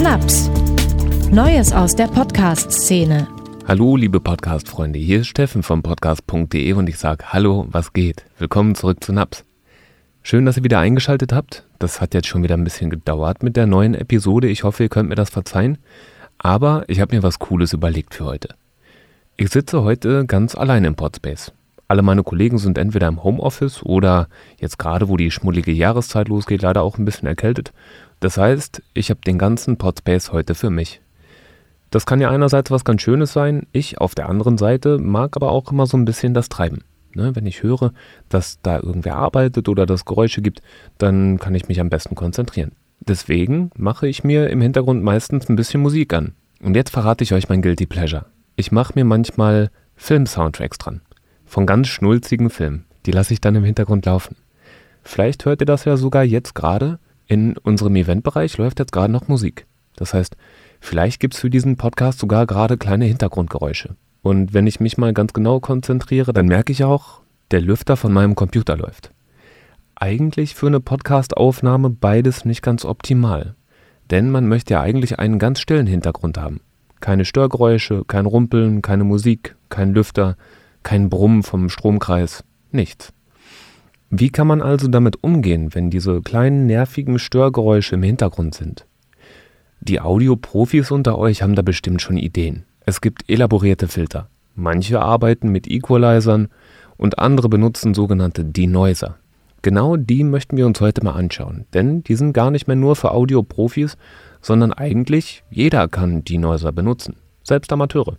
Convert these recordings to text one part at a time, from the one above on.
Naps. Neues aus der Podcast-Szene. Hallo, liebe Podcast-Freunde, hier ist Steffen vom Podcast.de und ich sage Hallo, was geht? Willkommen zurück zu Naps. Schön, dass ihr wieder eingeschaltet habt. Das hat jetzt schon wieder ein bisschen gedauert mit der neuen Episode. Ich hoffe, ihr könnt mir das verzeihen. Aber ich habe mir was Cooles überlegt für heute. Ich sitze heute ganz allein im Podspace. Alle meine Kollegen sind entweder im Homeoffice oder jetzt gerade, wo die schmuddelige Jahreszeit losgeht, leider auch ein bisschen erkältet. Das heißt, ich habe den ganzen Podspace heute für mich. Das kann ja einerseits was ganz Schönes sein, ich auf der anderen Seite mag aber auch immer so ein bisschen das Treiben. Ne, wenn ich höre, dass da irgendwer arbeitet oder das Geräusche gibt, dann kann ich mich am besten konzentrieren. Deswegen mache ich mir im Hintergrund meistens ein bisschen Musik an. Und jetzt verrate ich euch mein Guilty Pleasure. Ich mache mir manchmal Film-Soundtracks dran. Von ganz schnulzigen Filmen. Die lasse ich dann im Hintergrund laufen. Vielleicht hört ihr das ja sogar jetzt gerade. In unserem Eventbereich läuft jetzt gerade noch Musik. Das heißt, vielleicht gibt es für diesen Podcast sogar gerade kleine Hintergrundgeräusche. Und wenn ich mich mal ganz genau konzentriere, dann merke ich auch, der Lüfter von meinem Computer läuft. Eigentlich für eine Podcast-Aufnahme beides nicht ganz optimal. Denn man möchte ja eigentlich einen ganz stillen Hintergrund haben. Keine Störgeräusche, kein Rumpeln, keine Musik, kein Lüfter, kein Brummen vom Stromkreis, nichts. Wie kann man also damit umgehen, wenn diese kleinen nervigen Störgeräusche im Hintergrund sind? Die Audioprofis unter euch haben da bestimmt schon Ideen. Es gibt elaborierte Filter. Manche arbeiten mit Equalizern und andere benutzen sogenannte Denoiser. Genau die möchten wir uns heute mal anschauen, denn die sind gar nicht mehr nur für Audioprofis, sondern eigentlich jeder kann Denoiser benutzen, selbst Amateure.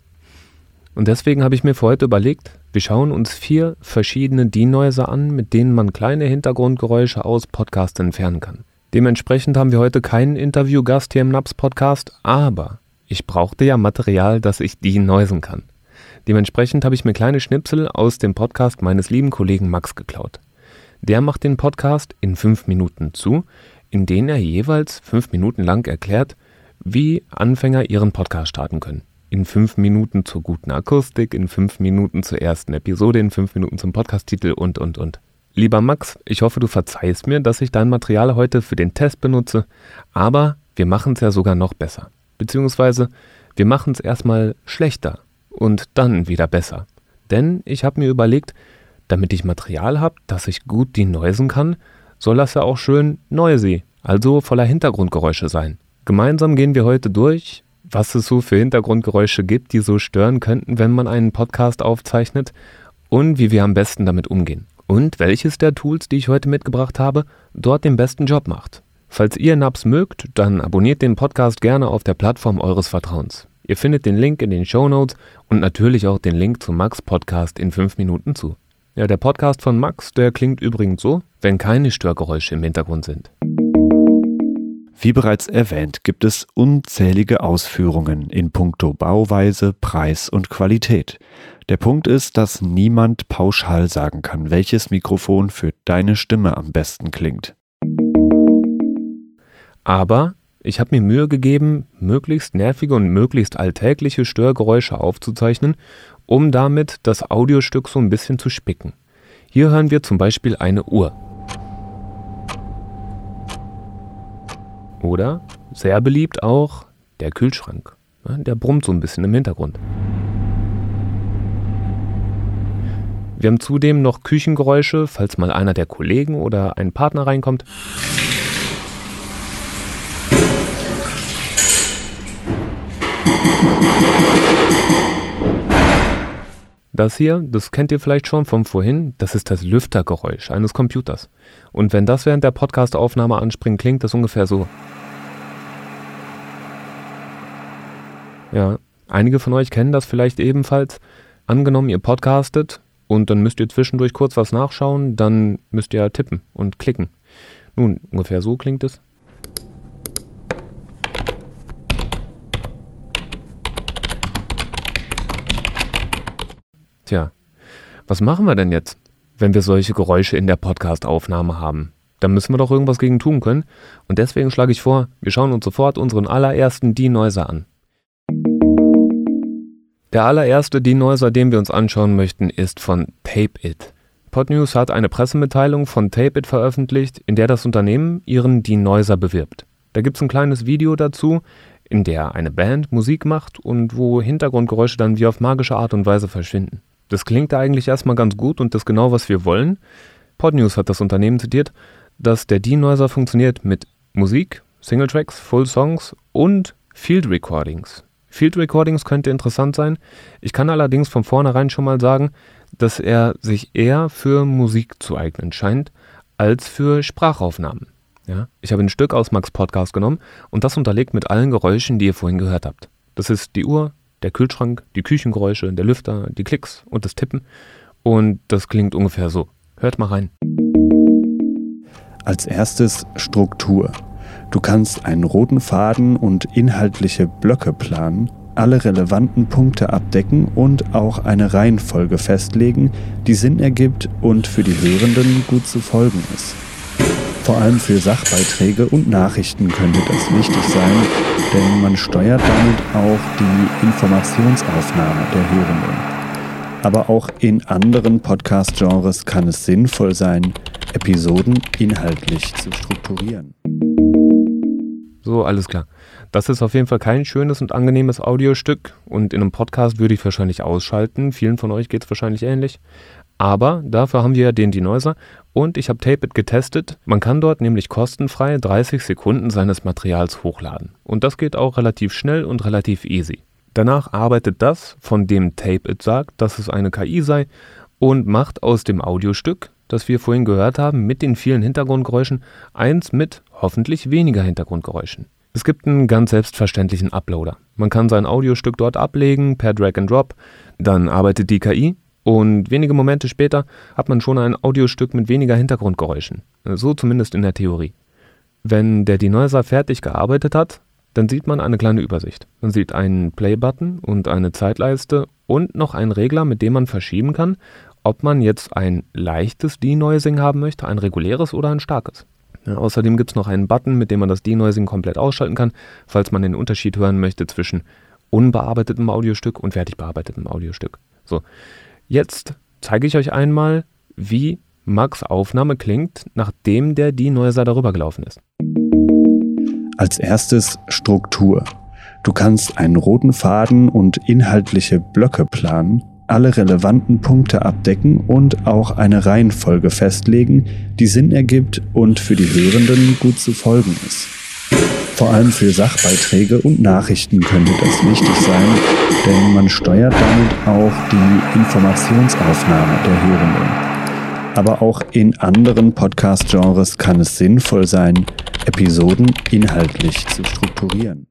Und deswegen habe ich mir für heute überlegt, wir schauen uns vier verschiedene Denoiser an, mit denen man kleine Hintergrundgeräusche aus Podcasts entfernen kann. Dementsprechend haben wir heute keinen Interviewgast hier im Naps Podcast, aber ich brauchte ja Material, das ich denoisen kann. Dementsprechend habe ich mir kleine Schnipsel aus dem Podcast meines lieben Kollegen Max geklaut. Der macht den Podcast in fünf Minuten zu, in denen er jeweils fünf Minuten lang erklärt, wie Anfänger ihren Podcast starten können in fünf Minuten zur guten Akustik, in fünf Minuten zur ersten Episode, in fünf Minuten zum Podcasttitel und, und, und. Lieber Max, ich hoffe, du verzeihst mir, dass ich dein Material heute für den Test benutze, aber wir machen es ja sogar noch besser. Beziehungsweise wir machen es erstmal schlechter und dann wieder besser. Denn ich habe mir überlegt, damit ich Material habe, das ich gut denoisen kann, soll das ja auch schön noisy, also voller Hintergrundgeräusche sein. Gemeinsam gehen wir heute durch, was es so für Hintergrundgeräusche gibt, die so stören könnten, wenn man einen Podcast aufzeichnet und wie wir am besten damit umgehen. Und welches der Tools, die ich heute mitgebracht habe, dort den besten Job macht. Falls ihr Naps mögt, dann abonniert den Podcast gerne auf der Plattform eures Vertrauens. Ihr findet den Link in den Show Notes und natürlich auch den Link zum Max Podcast in 5 Minuten zu. Ja, der Podcast von Max, der klingt übrigens so, wenn keine Störgeräusche im Hintergrund sind. Wie bereits erwähnt, gibt es unzählige Ausführungen in puncto Bauweise, Preis und Qualität. Der Punkt ist, dass niemand pauschal sagen kann, welches Mikrofon für deine Stimme am besten klingt. Aber ich habe mir Mühe gegeben, möglichst nervige und möglichst alltägliche Störgeräusche aufzuzeichnen, um damit das Audiostück so ein bisschen zu spicken. Hier hören wir zum Beispiel eine Uhr. Oder sehr beliebt auch der Kühlschrank. Der brummt so ein bisschen im Hintergrund. Wir haben zudem noch Küchengeräusche, falls mal einer der Kollegen oder ein Partner reinkommt. Das hier, das kennt ihr vielleicht schon von vorhin, das ist das Lüftergeräusch eines Computers. Und wenn das während der Podcastaufnahme anspringt, klingt das ungefähr so. Ja, einige von euch kennen das vielleicht ebenfalls. Angenommen, ihr podcastet und dann müsst ihr zwischendurch kurz was nachschauen, dann müsst ihr tippen und klicken. Nun, ungefähr so klingt es. Tja, was machen wir denn jetzt, wenn wir solche Geräusche in der Podcastaufnahme haben? Da müssen wir doch irgendwas gegen tun können. Und deswegen schlage ich vor, wir schauen uns sofort unseren allerersten Denoiser an. Der allererste Denoiser, den wir uns anschauen möchten, ist von Tape It. Podnews hat eine Pressemitteilung von Tapeit veröffentlicht, in der das Unternehmen ihren Denoiser bewirbt. Da gibt es ein kleines Video dazu, in der eine Band Musik macht und wo Hintergrundgeräusche dann wie auf magische Art und Weise verschwinden. Das klingt eigentlich erstmal ganz gut und das genau, was wir wollen. Podnews hat das Unternehmen zitiert, dass der Denoiser funktioniert mit Musik, Singletracks, Full Songs und Field Recordings. Field Recordings könnte interessant sein. Ich kann allerdings von vornherein schon mal sagen, dass er sich eher für Musik zu eignen scheint als für Sprachaufnahmen. Ja? Ich habe ein Stück aus Max Podcast genommen und das unterlegt mit allen Geräuschen, die ihr vorhin gehört habt. Das ist die Uhr, der Kühlschrank, die Küchengeräusche, der Lüfter, die Klicks und das Tippen. Und das klingt ungefähr so. Hört mal rein. Als erstes Struktur. Du kannst einen roten Faden und inhaltliche Blöcke planen, alle relevanten Punkte abdecken und auch eine Reihenfolge festlegen, die Sinn ergibt und für die Hörenden gut zu folgen ist. Vor allem für Sachbeiträge und Nachrichten könnte das wichtig sein, denn man steuert damit auch die Informationsaufnahme der Hörenden. Aber auch in anderen Podcast-Genres kann es sinnvoll sein, Episoden inhaltlich zu strukturieren. So, alles klar. Das ist auf jeden Fall kein schönes und angenehmes Audiostück und in einem Podcast würde ich wahrscheinlich ausschalten. Vielen von euch geht es wahrscheinlich ähnlich. Aber dafür haben wir ja den Denoiser und ich habe Tapeit getestet. Man kann dort nämlich kostenfrei 30 Sekunden seines Materials hochladen. Und das geht auch relativ schnell und relativ easy. Danach arbeitet das, von dem Tapeit sagt, dass es eine KI sei, und macht aus dem Audiostück, das wir vorhin gehört haben, mit den vielen Hintergrundgeräuschen, eins mit hoffentlich weniger Hintergrundgeräuschen. Es gibt einen ganz selbstverständlichen Uploader. Man kann sein Audiostück dort ablegen per Drag and Drop, dann arbeitet die KI und wenige Momente später hat man schon ein Audiostück mit weniger Hintergrundgeräuschen. So zumindest in der Theorie. Wenn der Denoiser fertig gearbeitet hat, dann sieht man eine kleine Übersicht. Man sieht einen Play-Button und eine Zeitleiste und noch einen Regler, mit dem man verschieben kann, ob man jetzt ein leichtes Denoising haben möchte, ein reguläres oder ein starkes. Ja, außerdem gibt es noch einen Button, mit dem man das Denoising komplett ausschalten kann, falls man den Unterschied hören möchte zwischen unbearbeitetem Audiostück und fertig bearbeitetem Audiostück. So, Jetzt zeige ich euch einmal, wie Max Aufnahme klingt, nachdem der Denoiser darüber gelaufen ist. Als erstes Struktur. Du kannst einen roten Faden und inhaltliche Blöcke planen, alle relevanten Punkte abdecken und auch eine Reihenfolge festlegen, die Sinn ergibt und für die Hörenden gut zu folgen ist. Vor allem für Sachbeiträge und Nachrichten könnte das wichtig sein, denn man steuert damit auch die Informationsaufnahme der Hörenden. Aber auch in anderen Podcast-Genres kann es sinnvoll sein, Episoden inhaltlich zu strukturieren.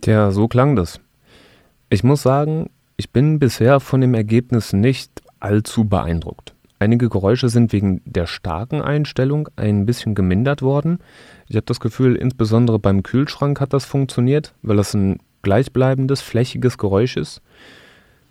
Tja, so klang das. Ich muss sagen, ich bin bisher von dem Ergebnis nicht allzu beeindruckt. Einige Geräusche sind wegen der starken Einstellung ein bisschen gemindert worden. Ich habe das Gefühl, insbesondere beim Kühlschrank hat das funktioniert, weil das ein gleichbleibendes, flächiges Geräusch ist.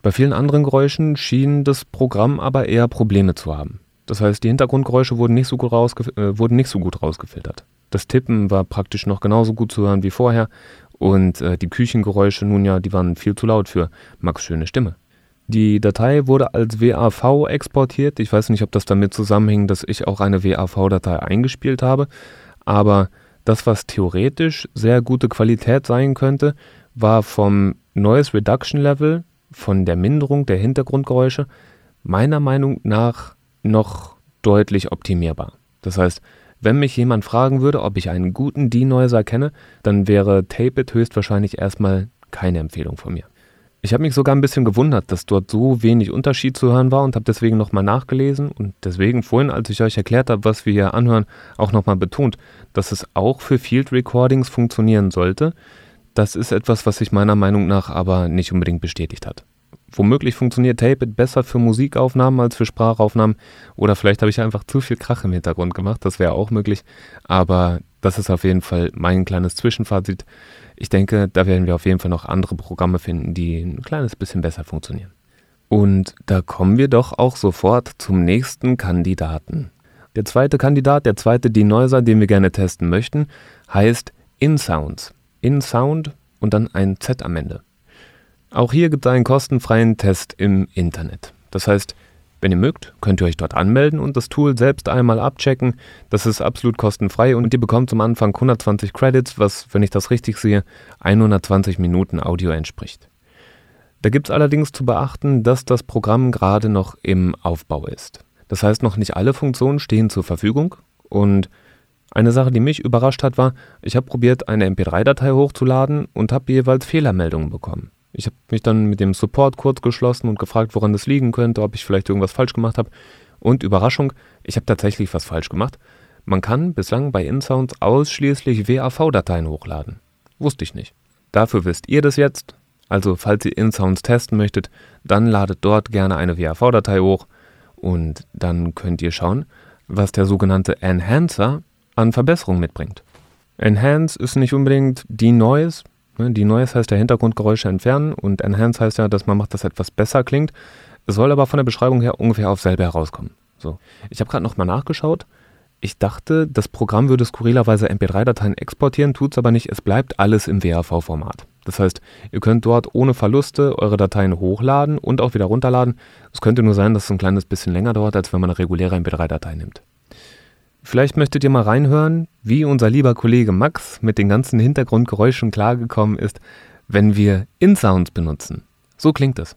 Bei vielen anderen Geräuschen schien das Programm aber eher Probleme zu haben. Das heißt, die Hintergrundgeräusche wurden nicht so gut, äh, wurden nicht so gut rausgefiltert. Das Tippen war praktisch noch genauso gut zu hören wie vorher und äh, die Küchengeräusche nun ja, die waren viel zu laut für Max schöne Stimme. Die Datei wurde als WAV exportiert. Ich weiß nicht, ob das damit zusammenhing, dass ich auch eine WAV-Datei eingespielt habe, aber das, was theoretisch sehr gute Qualität sein könnte, war vom Noise Reduction Level, von der Minderung der Hintergrundgeräusche, meiner Meinung nach noch deutlich optimierbar. Das heißt, wenn mich jemand fragen würde, ob ich einen guten Denoiser kenne, dann wäre Tape-It höchstwahrscheinlich erstmal keine Empfehlung von mir. Ich habe mich sogar ein bisschen gewundert, dass dort so wenig Unterschied zu hören war und habe deswegen nochmal nachgelesen und deswegen vorhin, als ich euch erklärt habe, was wir hier anhören, auch nochmal betont, dass es auch für Field Recordings funktionieren sollte. Das ist etwas, was sich meiner Meinung nach aber nicht unbedingt bestätigt hat. Womöglich funktioniert Tape-It besser für Musikaufnahmen als für Sprachaufnahmen oder vielleicht habe ich einfach zu viel Krach im Hintergrund gemacht, das wäre auch möglich, aber das ist auf jeden Fall mein kleines Zwischenfazit ich denke, da werden wir auf jeden Fall noch andere Programme finden, die ein kleines bisschen besser funktionieren. Und da kommen wir doch auch sofort zum nächsten Kandidaten. Der zweite Kandidat, der zweite Denoiser, den wir gerne testen möchten, heißt InSounds. InSound und dann ein Z am Ende. Auch hier gibt es einen kostenfreien Test im Internet. Das heißt, Wenn ihr mögt, könnt ihr euch dort anmelden und das Tool selbst einmal abchecken. Das ist absolut kostenfrei und ihr bekommt zum Anfang 120 Credits, was, wenn ich das richtig sehe, 120 Minuten Audio entspricht. Da gibt es allerdings zu beachten, dass das Programm gerade noch im Aufbau ist. Das heißt, noch nicht alle Funktionen stehen zur Verfügung und eine Sache, die mich überrascht hat, war, ich habe probiert, eine MP3-Datei hochzuladen und habe jeweils Fehlermeldungen bekommen. Ich habe mich dann mit dem Support kurz geschlossen und gefragt, woran das liegen könnte, ob ich vielleicht irgendwas falsch gemacht habe. Und Überraschung, ich habe tatsächlich was falsch gemacht. Man kann bislang bei InSounds ausschließlich WAV-Dateien hochladen. Wusste ich nicht. Dafür wisst ihr das jetzt. Also falls ihr InSounds testen möchtet, dann ladet dort gerne eine WAV-Datei hoch und dann könnt ihr schauen, was der sogenannte Enhancer an Verbesserungen mitbringt. Enhance ist nicht unbedingt die Noise, die Noise heißt ja Hintergrundgeräusche entfernen und Enhance heißt ja, dass man macht, dass etwas besser klingt. Es soll aber von der Beschreibung her ungefähr auf selbe herauskommen. So. Ich habe gerade nochmal nachgeschaut. Ich dachte, das Programm würde skurrilerweise MP3-Dateien exportieren, tut es aber nicht. Es bleibt alles im WAV-Format. Das heißt, ihr könnt dort ohne Verluste eure Dateien hochladen und auch wieder runterladen. Es könnte nur sein, dass es ein kleines bisschen länger dauert, als wenn man eine reguläre MP3-Datei nimmt. Vielleicht möchtet ihr mal reinhören, wie unser lieber Kollege Max mit den ganzen Hintergrundgeräuschen klargekommen ist, wenn wir InSounds benutzen. So klingt es.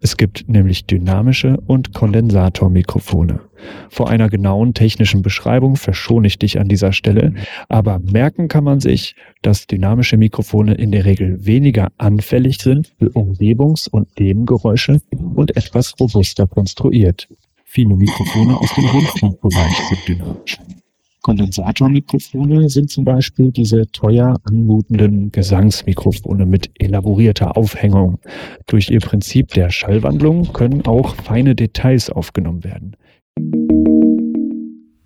Es gibt nämlich dynamische und Kondensatormikrofone. Vor einer genauen technischen Beschreibung verschone ich dich an dieser Stelle, aber merken kann man sich, dass dynamische Mikrofone in der Regel weniger anfällig sind für Umgebungs- und Nebengeräusche und etwas robuster konstruiert. Viele Mikrofone aus dem Rundfunkbereich sind dynamisch. Kondensatormikrofone sind zum Beispiel diese teuer anmutenden Gesangsmikrofone mit elaborierter Aufhängung. Durch ihr Prinzip der Schallwandlung können auch feine Details aufgenommen werden.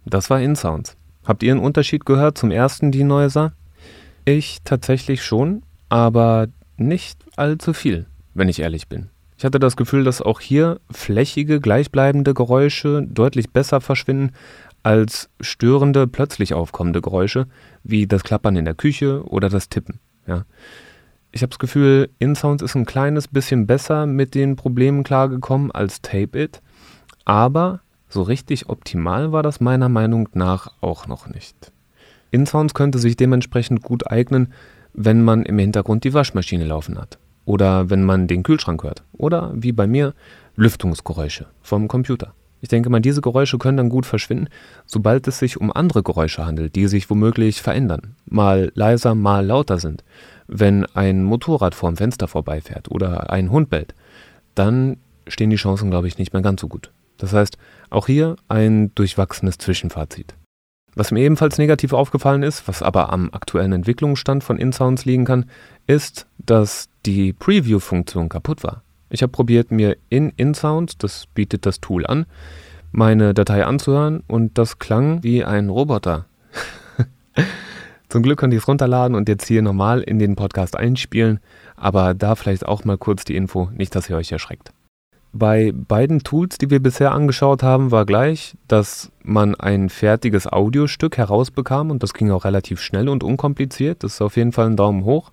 Das war InSounds. Habt ihr einen Unterschied gehört zum ersten Denoiser? Ich tatsächlich schon, aber nicht allzu viel, wenn ich ehrlich bin. Ich hatte das Gefühl, dass auch hier flächige, gleichbleibende Geräusche deutlich besser verschwinden als störende, plötzlich aufkommende Geräusche, wie das Klappern in der Küche oder das Tippen. Ja. Ich habe das Gefühl, InSounds ist ein kleines bisschen besser mit den Problemen klargekommen als Tape It, aber so richtig optimal war das meiner Meinung nach auch noch nicht. InSounds könnte sich dementsprechend gut eignen, wenn man im Hintergrund die Waschmaschine laufen hat oder wenn man den Kühlschrank hört oder wie bei mir Lüftungsgeräusche vom Computer. Ich denke mal, diese Geräusche können dann gut verschwinden, sobald es sich um andere Geräusche handelt, die sich womöglich verändern, mal leiser, mal lauter sind. Wenn ein Motorrad vorm Fenster vorbeifährt oder ein Hund bellt, dann stehen die Chancen, glaube ich, nicht mehr ganz so gut. Das heißt, auch hier ein durchwachsenes Zwischenfazit. Was mir ebenfalls negativ aufgefallen ist, was aber am aktuellen Entwicklungsstand von InSounds liegen kann, ist, dass die Preview-Funktion kaputt war. Ich habe probiert, mir in InSounds, das bietet das Tool an, meine Datei anzuhören und das klang wie ein Roboter. Zum Glück konnte ich es runterladen und jetzt hier normal in den Podcast einspielen, aber da vielleicht auch mal kurz die Info, nicht, dass ihr euch erschreckt. Bei beiden Tools, die wir bisher angeschaut haben, war gleich, dass man ein fertiges Audiostück herausbekam und das ging auch relativ schnell und unkompliziert. Das ist auf jeden Fall ein Daumen hoch.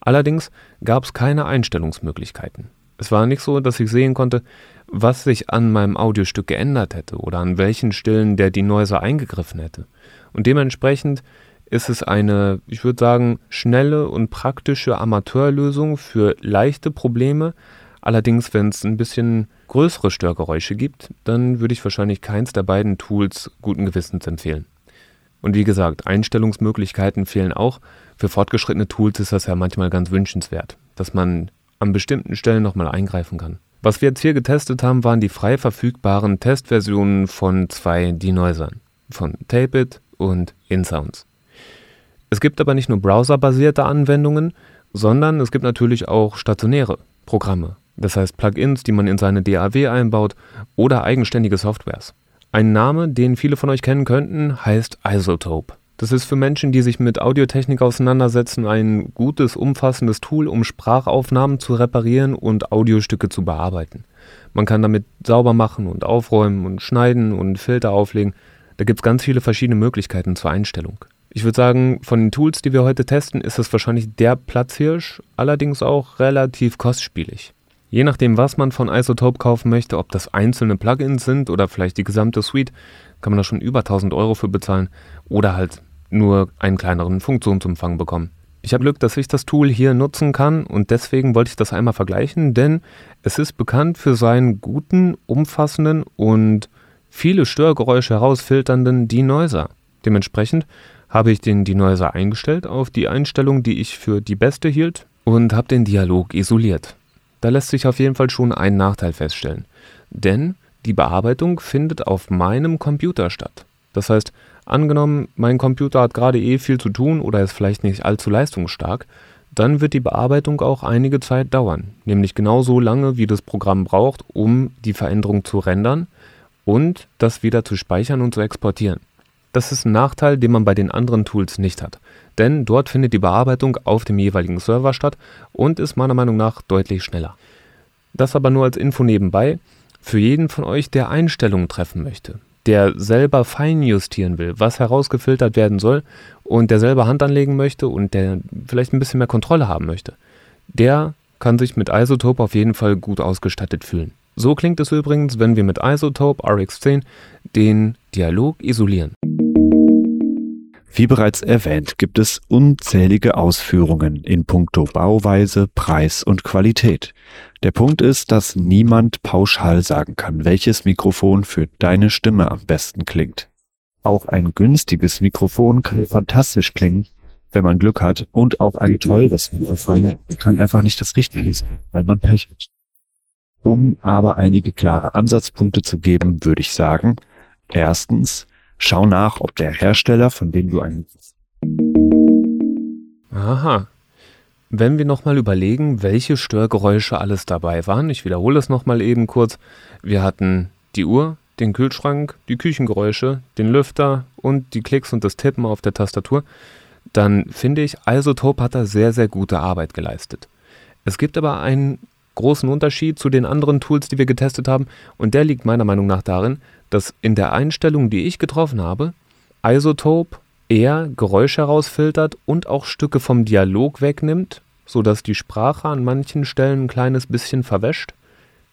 Allerdings gab es keine Einstellungsmöglichkeiten. Es war nicht so, dass ich sehen konnte, was sich an meinem Audiostück geändert hätte oder an welchen Stillen der Denoiser eingegriffen hätte. Und dementsprechend ist es eine, ich würde sagen, schnelle und praktische Amateurlösung für leichte Probleme, Allerdings, wenn es ein bisschen größere Störgeräusche gibt, dann würde ich wahrscheinlich keins der beiden Tools guten Gewissens empfehlen. Und wie gesagt, Einstellungsmöglichkeiten fehlen auch. Für fortgeschrittene Tools ist das ja manchmal ganz wünschenswert, dass man an bestimmten Stellen nochmal eingreifen kann. Was wir jetzt hier getestet haben, waren die frei verfügbaren Testversionen von zwei Denoisern, von Tapeit und InSounds. Es gibt aber nicht nur browserbasierte Anwendungen, sondern es gibt natürlich auch stationäre Programme, das heißt Plugins, die man in seine DAW einbaut oder eigenständige Softwares. Ein Name, den viele von euch kennen könnten, heißt Isotope. Das ist für Menschen, die sich mit Audiotechnik auseinandersetzen, ein gutes, umfassendes Tool, um Sprachaufnahmen zu reparieren und Audiostücke zu bearbeiten. Man kann damit sauber machen und aufräumen und schneiden und Filter auflegen. Da gibt es ganz viele verschiedene Möglichkeiten zur Einstellung. Ich würde sagen, von den Tools, die wir heute testen, ist es wahrscheinlich der Platzhirsch, allerdings auch relativ kostspielig. Je nachdem, was man von Isotope kaufen möchte, ob das einzelne Plugins sind oder vielleicht die gesamte Suite, kann man da schon über 1000 Euro für bezahlen oder halt nur einen kleineren Funktionsumfang bekommen. Ich habe Glück, dass ich das Tool hier nutzen kann und deswegen wollte ich das einmal vergleichen, denn es ist bekannt für seinen guten, umfassenden und viele Störgeräusche herausfilternden Denoiser. Dementsprechend habe ich den Denoiser eingestellt auf die Einstellung, die ich für die beste hielt und habe den Dialog isoliert. Da lässt sich auf jeden Fall schon ein Nachteil feststellen, denn die Bearbeitung findet auf meinem Computer statt. Das heißt, Angenommen, mein Computer hat gerade eh viel zu tun oder ist vielleicht nicht allzu leistungsstark, dann wird die Bearbeitung auch einige Zeit dauern, nämlich genauso lange, wie das Programm braucht, um die Veränderung zu rendern und das wieder zu speichern und zu exportieren. Das ist ein Nachteil, den man bei den anderen Tools nicht hat, denn dort findet die Bearbeitung auf dem jeweiligen Server statt und ist meiner Meinung nach deutlich schneller. Das aber nur als Info nebenbei, für jeden von euch, der Einstellungen treffen möchte der selber feinjustieren will, was herausgefiltert werden soll und der selber Hand anlegen möchte und der vielleicht ein bisschen mehr Kontrolle haben möchte, der kann sich mit Isotope auf jeden Fall gut ausgestattet fühlen. So klingt es übrigens, wenn wir mit Isotope RX10 den Dialog isolieren. Wie bereits erwähnt, gibt es unzählige Ausführungen in puncto Bauweise, Preis und Qualität. Der Punkt ist, dass niemand pauschal sagen kann, welches Mikrofon für deine Stimme am besten klingt. Auch ein günstiges Mikrofon kann fantastisch klingen, wenn man Glück hat, und auch ein teures Mikrofon kann einfach nicht das Richtige sein, weil man Pech hat. Um aber einige klare Ansatzpunkte zu geben, würde ich sagen, erstens, Schau nach, ob der Hersteller, von dem du einen. Aha. Wenn wir nochmal überlegen, welche Störgeräusche alles dabei waren, ich wiederhole es nochmal eben kurz. Wir hatten die Uhr, den Kühlschrank, die Küchengeräusche, den Lüfter und die Klicks und das Tippen auf der Tastatur, dann finde ich, Isotope hat da sehr, sehr gute Arbeit geleistet. Es gibt aber einen großen Unterschied zu den anderen Tools, die wir getestet haben, und der liegt meiner Meinung nach darin, dass in der Einstellung, die ich getroffen habe, Isotope eher Geräusche herausfiltert und auch Stücke vom Dialog wegnimmt, sodass die Sprache an manchen Stellen ein kleines bisschen verwäscht,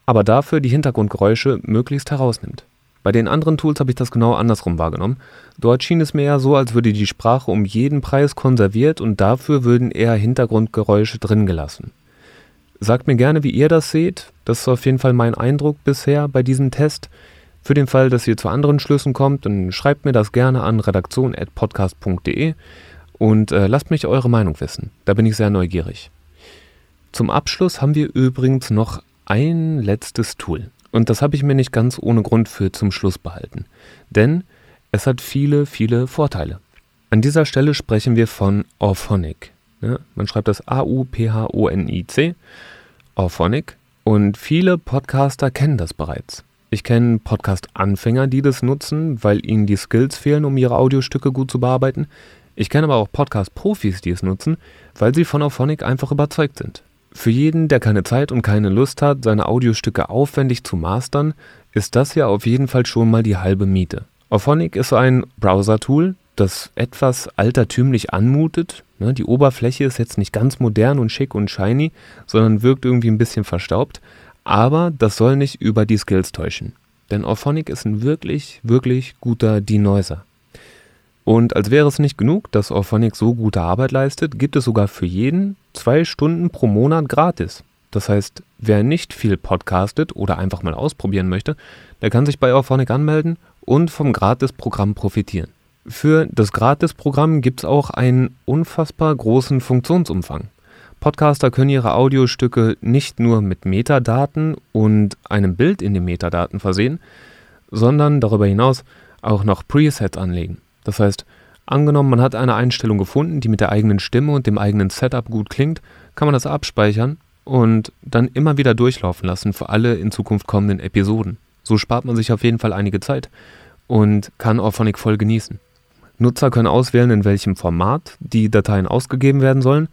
aber dafür die Hintergrundgeräusche möglichst herausnimmt. Bei den anderen Tools habe ich das genau andersrum wahrgenommen. Dort schien es mir eher so, als würde die Sprache um jeden Preis konserviert und dafür würden eher Hintergrundgeräusche drin gelassen. Sagt mir gerne, wie ihr das seht. Das ist auf jeden Fall mein Eindruck bisher bei diesem Test. Für den Fall, dass ihr zu anderen Schlüssen kommt, dann schreibt mir das gerne an redaktion.podcast.de und äh, lasst mich eure Meinung wissen. Da bin ich sehr neugierig. Zum Abschluss haben wir übrigens noch ein letztes Tool. Und das habe ich mir nicht ganz ohne Grund für zum Schluss behalten. Denn es hat viele, viele Vorteile. An dieser Stelle sprechen wir von Orphonic. Ja, man schreibt das A-U-P-H-O-N-I-C. Orphonic. Und viele Podcaster kennen das bereits. Ich kenne Podcast-Anfänger, die das nutzen, weil ihnen die Skills fehlen, um ihre Audiostücke gut zu bearbeiten. Ich kenne aber auch Podcast-Profis, die es nutzen, weil sie von Auphonic einfach überzeugt sind. Für jeden, der keine Zeit und keine Lust hat, seine Audiostücke aufwendig zu mastern, ist das ja auf jeden Fall schon mal die halbe Miete. Auphonic ist ein Browser-Tool, das etwas altertümlich anmutet. Ne, die Oberfläche ist jetzt nicht ganz modern und schick und shiny, sondern wirkt irgendwie ein bisschen verstaubt. Aber das soll nicht über die Skills täuschen. Denn Orphonic ist ein wirklich, wirklich guter Denoiser. Und als wäre es nicht genug, dass Orphonic so gute Arbeit leistet, gibt es sogar für jeden zwei Stunden pro Monat gratis. Das heißt, wer nicht viel podcastet oder einfach mal ausprobieren möchte, der kann sich bei Orphonic anmelden und vom Gratis-Programm profitieren. Für das Gratis-Programm gibt es auch einen unfassbar großen Funktionsumfang. Podcaster können ihre Audiostücke nicht nur mit Metadaten und einem Bild in den Metadaten versehen, sondern darüber hinaus auch noch Presets anlegen. Das heißt, angenommen, man hat eine Einstellung gefunden, die mit der eigenen Stimme und dem eigenen Setup gut klingt, kann man das abspeichern und dann immer wieder durchlaufen lassen für alle in Zukunft kommenden Episoden. So spart man sich auf jeden Fall einige Zeit und kann Auphonic voll genießen. Nutzer können auswählen, in welchem Format die Dateien ausgegeben werden sollen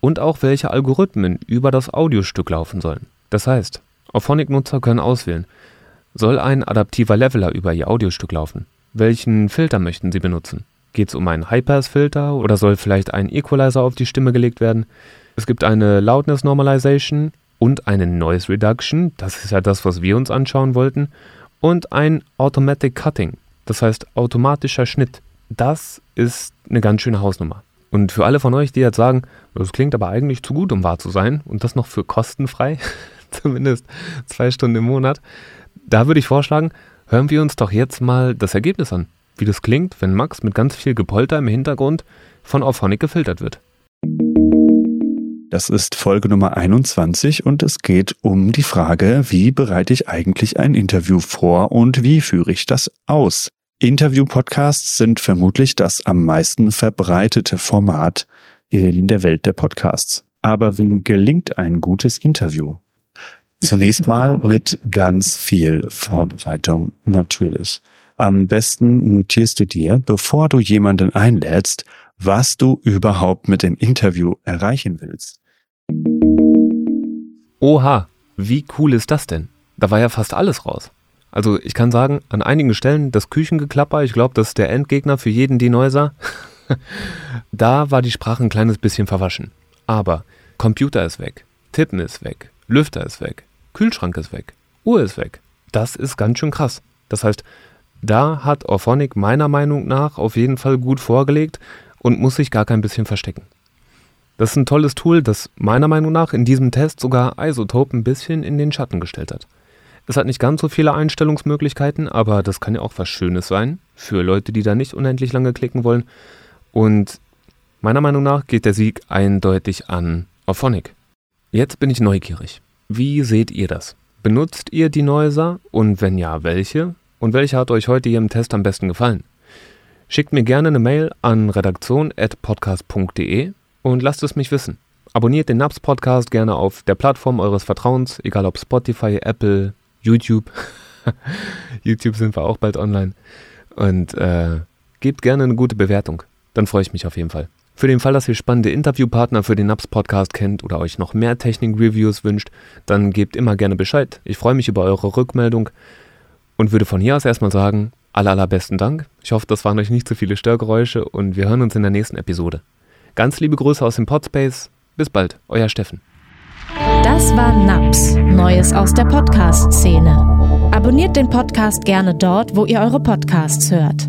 und auch welche Algorithmen über das Audiostück laufen sollen. Das heißt, Auphonic-Nutzer können auswählen, soll ein adaptiver Leveler über ihr Audiostück laufen? Welchen Filter möchten sie benutzen? Geht es um einen High-Pass-Filter oder soll vielleicht ein Equalizer auf die Stimme gelegt werden? Es gibt eine Loudness Normalization und eine Noise Reduction, das ist ja das, was wir uns anschauen wollten, und ein Automatic Cutting, das heißt automatischer Schnitt. Das ist eine ganz schöne Hausnummer. Und für alle von euch, die jetzt sagen, das klingt aber eigentlich zu gut, um wahr zu sein, und das noch für kostenfrei, zumindest zwei Stunden im Monat, da würde ich vorschlagen, hören wir uns doch jetzt mal das Ergebnis an, wie das klingt, wenn Max mit ganz viel Gepolter im Hintergrund von Auphonic gefiltert wird. Das ist Folge Nummer 21 und es geht um die Frage, wie bereite ich eigentlich ein Interview vor und wie führe ich das aus? Interview-Podcasts sind vermutlich das am meisten verbreitete Format in der Welt der Podcasts. Aber wie gelingt ein gutes Interview? Zunächst mal mit ganz viel Vorbereitung natürlich. Am besten notierst du dir, bevor du jemanden einlädst, was du überhaupt mit dem Interview erreichen willst. Oha, wie cool ist das denn? Da war ja fast alles raus. Also ich kann sagen, an einigen Stellen das Küchengeklapper, ich glaube, das ist der Endgegner für jeden Denoiser. da war die Sprache ein kleines bisschen verwaschen. Aber Computer ist weg, Tippen ist weg, Lüfter ist weg, Kühlschrank ist weg, Uhr ist weg. Das ist ganz schön krass. Das heißt, da hat Orphonic meiner Meinung nach auf jeden Fall gut vorgelegt und muss sich gar kein bisschen verstecken. Das ist ein tolles Tool, das meiner Meinung nach in diesem Test sogar Isotope ein bisschen in den Schatten gestellt hat. Es hat nicht ganz so viele Einstellungsmöglichkeiten, aber das kann ja auch was Schönes sein für Leute, die da nicht unendlich lange klicken wollen. Und meiner Meinung nach geht der Sieg eindeutig an Auphonic. Jetzt bin ich neugierig. Wie seht ihr das? Benutzt ihr die Noiser und wenn ja, welche? Und welche hat euch heute hier im Test am besten gefallen? Schickt mir gerne eine Mail an redaktion.podcast.de und lasst es mich wissen. Abonniert den Naps Podcast gerne auf der Plattform eures Vertrauens, egal ob Spotify, Apple, YouTube. YouTube sind wir auch bald online. Und äh, gebt gerne eine gute Bewertung. Dann freue ich mich auf jeden Fall. Für den Fall, dass ihr spannende Interviewpartner für den Naps Podcast kennt oder euch noch mehr Technik-Reviews wünscht, dann gebt immer gerne Bescheid. Ich freue mich über eure Rückmeldung und würde von hier aus erstmal sagen, aller, allerbesten Dank. Ich hoffe, das waren euch nicht zu viele Störgeräusche und wir hören uns in der nächsten Episode. Ganz liebe Grüße aus dem Podspace. Bis bald, euer Steffen. Das war NAPS, Neues aus der Podcast-Szene. Abonniert den Podcast gerne dort, wo ihr eure Podcasts hört.